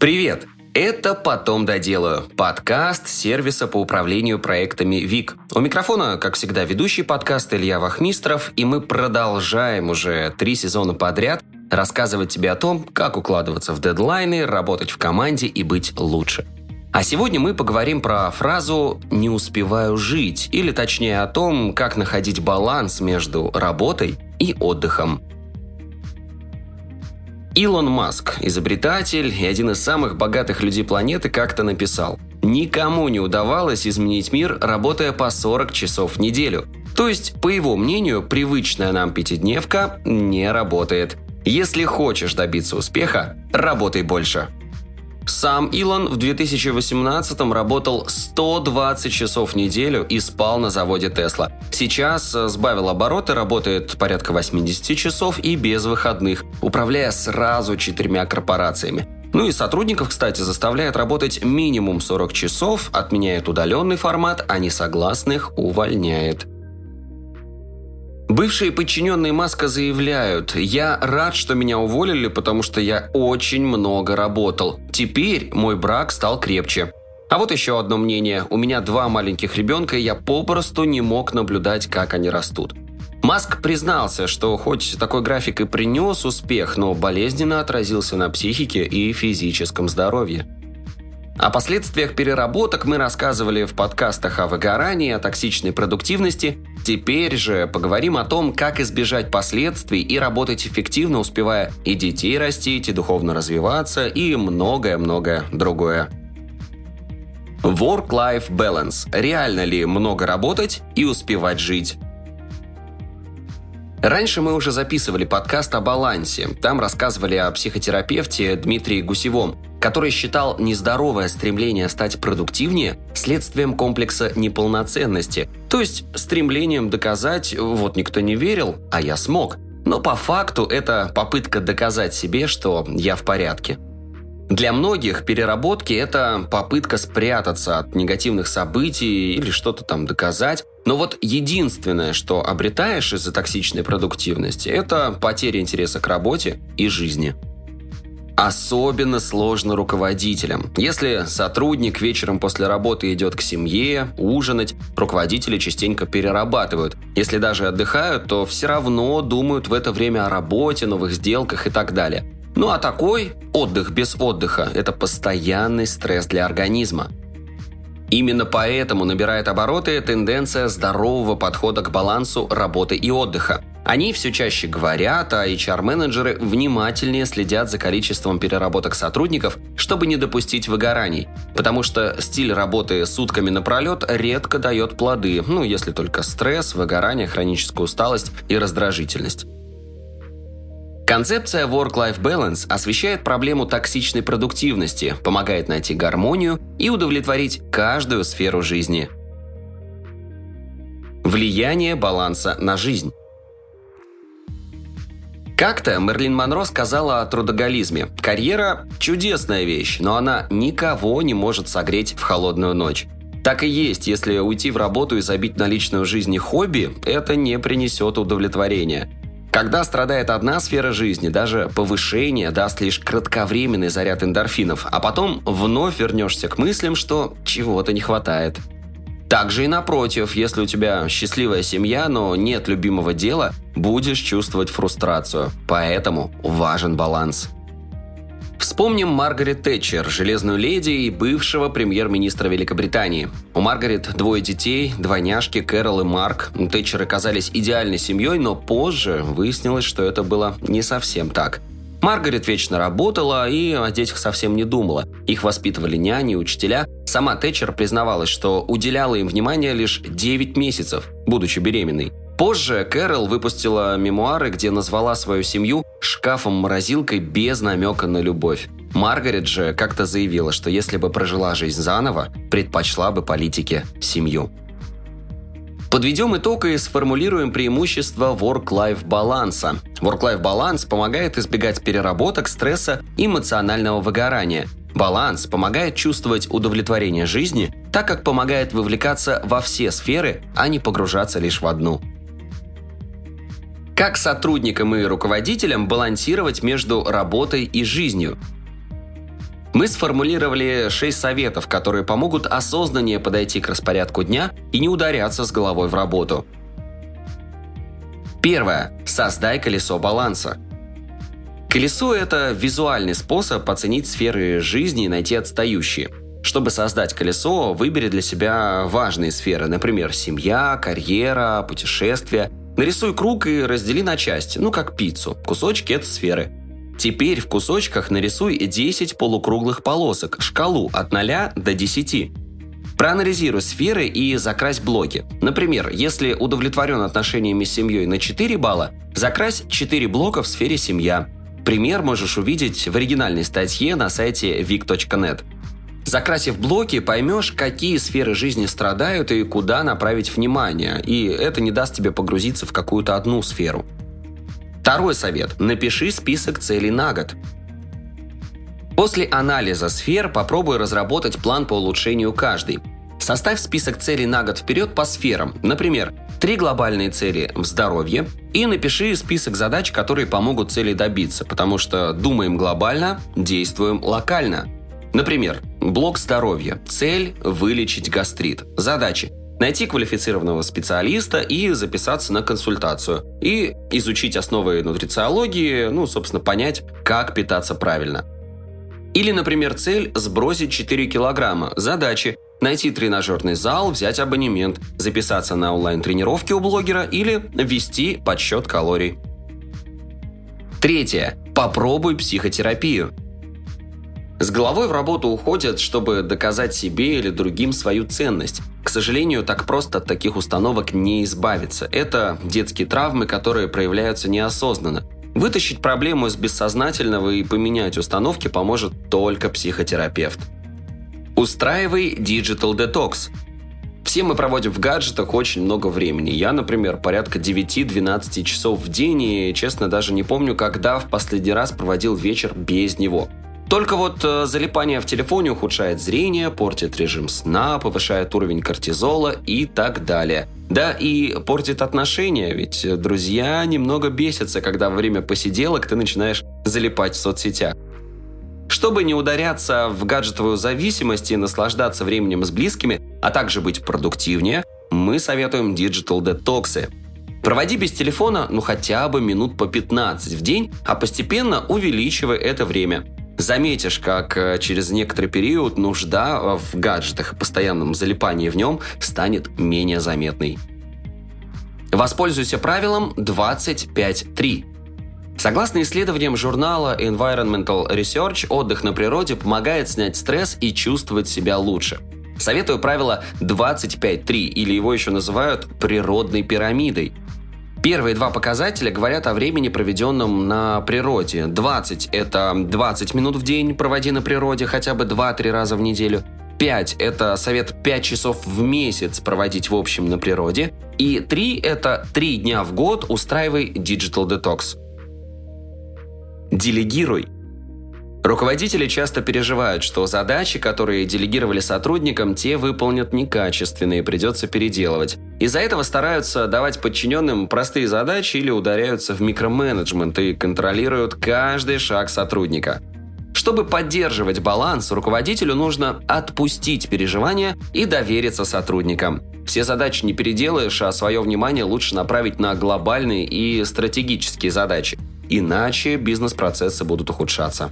Привет! Это «Потом доделаю» – подкаст сервиса по управлению проектами ВИК. У микрофона, как всегда, ведущий подкаст Илья Вахмистров, и мы продолжаем уже три сезона подряд рассказывать тебе о том, как укладываться в дедлайны, работать в команде и быть лучше. А сегодня мы поговорим про фразу «не успеваю жить», или точнее о том, как находить баланс между работой и отдыхом. Илон Маск, изобретатель и один из самых богатых людей планеты, как-то написал «Никому не удавалось изменить мир, работая по 40 часов в неделю». То есть, по его мнению, привычная нам пятидневка не работает. Если хочешь добиться успеха, работай больше. Сам Илон в 2018 работал 120 часов в неделю и спал на заводе Тесла. Сейчас э, сбавил обороты, работает порядка 80 часов и без выходных, управляя сразу четырьмя корпорациями. Ну и сотрудников, кстати, заставляет работать минимум 40 часов, отменяет удаленный формат, а несогласных увольняет. Бывшие подчиненные Маска заявляют, я рад, что меня уволили, потому что я очень много работал. Теперь мой брак стал крепче. А вот еще одно мнение. У меня два маленьких ребенка, и я попросту не мог наблюдать, как они растут. Маск признался, что хоть такой график и принес успех, но болезненно отразился на психике и физическом здоровье. О последствиях переработок мы рассказывали в подкастах о выгорании, о токсичной продуктивности. Теперь же поговорим о том, как избежать последствий и работать эффективно, успевая и детей растить, и духовно развиваться, и многое-многое другое. Work-life balance. Реально ли много работать и успевать жить? Раньше мы уже записывали подкаст о балансе. Там рассказывали о психотерапевте Дмитрии Гусевом, который считал нездоровое стремление стать продуктивнее следствием комплекса неполноценности, то есть стремлением доказать «вот никто не верил, а я смог». Но по факту это попытка доказать себе, что я в порядке. Для многих переработки – это попытка спрятаться от негативных событий или что-то там доказать. Но вот единственное, что обретаешь из-за токсичной продуктивности – это потеря интереса к работе и жизни. Особенно сложно руководителям. Если сотрудник вечером после работы идет к семье, ужинать, руководители частенько перерабатывают. Если даже отдыхают, то все равно думают в это время о работе, новых сделках и так далее. Ну а такой отдых без отдыха – это постоянный стресс для организма. Именно поэтому набирает обороты тенденция здорового подхода к балансу работы и отдыха. Они все чаще говорят, а HR-менеджеры внимательнее следят за количеством переработок сотрудников, чтобы не допустить выгораний. Потому что стиль работы сутками напролет редко дает плоды, ну если только стресс, выгорание, хроническая усталость и раздражительность. Концепция Work-Life Balance освещает проблему токсичной продуктивности, помогает найти гармонию и удовлетворить каждую сферу жизни. Влияние баланса на жизнь. Как-то Мерлин Монро сказала о трудоголизме. Карьера – чудесная вещь, но она никого не может согреть в холодную ночь. Так и есть, если уйти в работу и забить на личную жизнь и хобби, это не принесет удовлетворения. Когда страдает одна сфера жизни, даже повышение даст лишь кратковременный заряд эндорфинов, а потом вновь вернешься к мыслям, что чего-то не хватает. Также и напротив, если у тебя счастливая семья, но нет любимого дела, будешь чувствовать фрустрацию. Поэтому важен баланс. Вспомним Маргарет Тэтчер, железную леди и бывшего премьер-министра Великобритании. У Маргарет двое детей, двойняшки Кэрол и Марк. Тэтчер оказались идеальной семьей, но позже выяснилось, что это было не совсем так. Маргарет вечно работала и о детях совсем не думала. Их воспитывали няни, учителя. Сама Тэтчер признавалась, что уделяла им внимание лишь 9 месяцев, будучи беременной. Позже Кэрол выпустила мемуары, где назвала свою семью шкафом-морозилкой без намека на любовь. Маргарет же как-то заявила, что если бы прожила жизнь заново, предпочла бы политике семью. Подведем итог и сформулируем преимущества work-life баланса. Work-life баланс помогает избегать переработок, стресса и эмоционального выгорания. Баланс помогает чувствовать удовлетворение жизни, так как помогает вовлекаться во все сферы, а не погружаться лишь в одну. Как сотрудникам и руководителям балансировать между работой и жизнью? Мы сформулировали 6 советов, которые помогут осознаннее подойти к распорядку дня и не ударяться с головой в работу. Первое. Создай колесо баланса. Колесо – это визуальный способ оценить сферы жизни и найти отстающие. Чтобы создать колесо, выбери для себя важные сферы, например, семья, карьера, путешествия. Нарисуй круг и раздели на части, ну как пиццу. Кусочки – это сферы. Теперь в кусочках нарисуй 10 полукруглых полосок, шкалу от 0 до 10. Проанализируй сферы и закрась блоки. Например, если удовлетворен отношениями с семьей на 4 балла, закрась 4 блока в сфере «семья». Пример можешь увидеть в оригинальной статье на сайте vic.net. Закрасив блоки, поймешь, какие сферы жизни страдают и куда направить внимание, и это не даст тебе погрузиться в какую-то одну сферу. Второй совет. Напиши список целей на год. После анализа сфер попробуй разработать план по улучшению каждой. Составь список целей на год вперед по сферам. Например, три глобальные цели в здоровье и напиши список задач, которые помогут цели добиться, потому что думаем глобально, действуем локально. Например, блок здоровья. Цель – вылечить гастрит. Задачи – найти квалифицированного специалиста и записаться на консультацию. И изучить основы нутрициологии, ну, собственно, понять, как питаться правильно. Или, например, цель – сбросить 4 килограмма. Задачи найти тренажерный зал, взять абонемент, записаться на онлайн-тренировки у блогера или ввести подсчет калорий. Третье. Попробуй психотерапию. С головой в работу уходят, чтобы доказать себе или другим свою ценность. К сожалению, так просто от таких установок не избавиться. Это детские травмы, которые проявляются неосознанно. Вытащить проблему из бессознательного и поменять установки поможет только психотерапевт. Устраивай Digital Detox. Все мы проводим в гаджетах очень много времени. Я, например, порядка 9-12 часов в день и, честно, даже не помню, когда в последний раз проводил вечер без него. Только вот э, залипание в телефоне ухудшает зрение, портит режим сна, повышает уровень кортизола и так далее. Да и портит отношения, ведь друзья немного бесятся, когда во время посиделок ты начинаешь залипать в соцсетях. Чтобы не ударяться в гаджетовую зависимость и наслаждаться временем с близкими, а также быть продуктивнее, мы советуем Digital детоксы. Проводи без телефона ну хотя бы минут по 15 в день, а постепенно увеличивай это время. Заметишь, как э, через некоторый период нужда в гаджетах и постоянном залипании в нем станет менее заметной. Воспользуйся правилом 25.3. Согласно исследованиям журнала Environmental Research, отдых на природе помогает снять стресс и чувствовать себя лучше. Советую правило 25.3, или его еще называют природной пирамидой. Первые два показателя говорят о времени, проведенном на природе. 20 – это 20 минут в день проводи на природе хотя бы 2-3 раза в неделю. 5 – это совет 5 часов в месяц проводить в общем на природе. И 3 – это 3 дня в год устраивай Digital Detox – Делегируй. Руководители часто переживают, что задачи, которые делегировали сотрудникам, те выполнят некачественно и придется переделывать. Из-за этого стараются давать подчиненным простые задачи или ударяются в микроменеджмент и контролируют каждый шаг сотрудника. Чтобы поддерживать баланс, руководителю нужно отпустить переживания и довериться сотрудникам. Все задачи не переделаешь, а свое внимание лучше направить на глобальные и стратегические задачи. Иначе бизнес-процессы будут ухудшаться.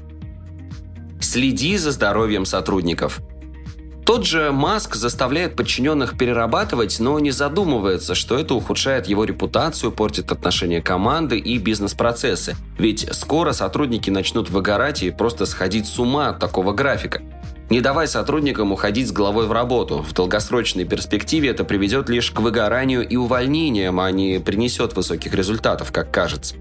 Следи за здоровьем сотрудников. Тот же Маск заставляет подчиненных перерабатывать, но не задумывается, что это ухудшает его репутацию, портит отношения команды и бизнес-процессы. Ведь скоро сотрудники начнут выгорать и просто сходить с ума от такого графика. Не давай сотрудникам уходить с головой в работу. В долгосрочной перспективе это приведет лишь к выгоранию и увольнениям, а не принесет высоких результатов, как кажется.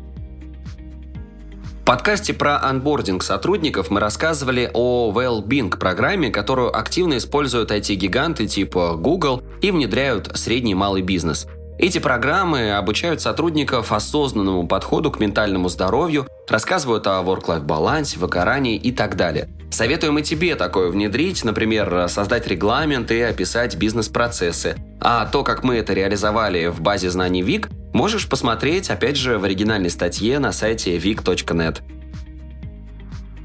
Подкасте про анбординг сотрудников мы рассказывали о Well-Being программе, которую активно используют IT-гиганты типа Google и внедряют средний и малый бизнес. Эти программы обучают сотрудников осознанному подходу к ментальному здоровью, рассказывают о work-life балансе, выгорании и так далее. Советуем и тебе такое внедрить, например, создать регламент и описать бизнес-процессы. А то, как мы это реализовали в базе знаний ВИК, можешь посмотреть, опять же, в оригинальной статье на сайте vic.net.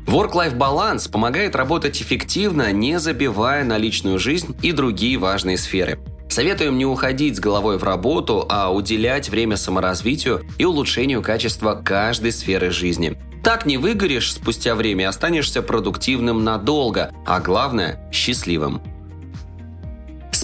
Work-life баланс помогает работать эффективно, не забивая на личную жизнь и другие важные сферы. Советуем не уходить с головой в работу, а уделять время саморазвитию и улучшению качества каждой сферы жизни. Так не выгоришь спустя время останешься продуктивным надолго, а главное – счастливым.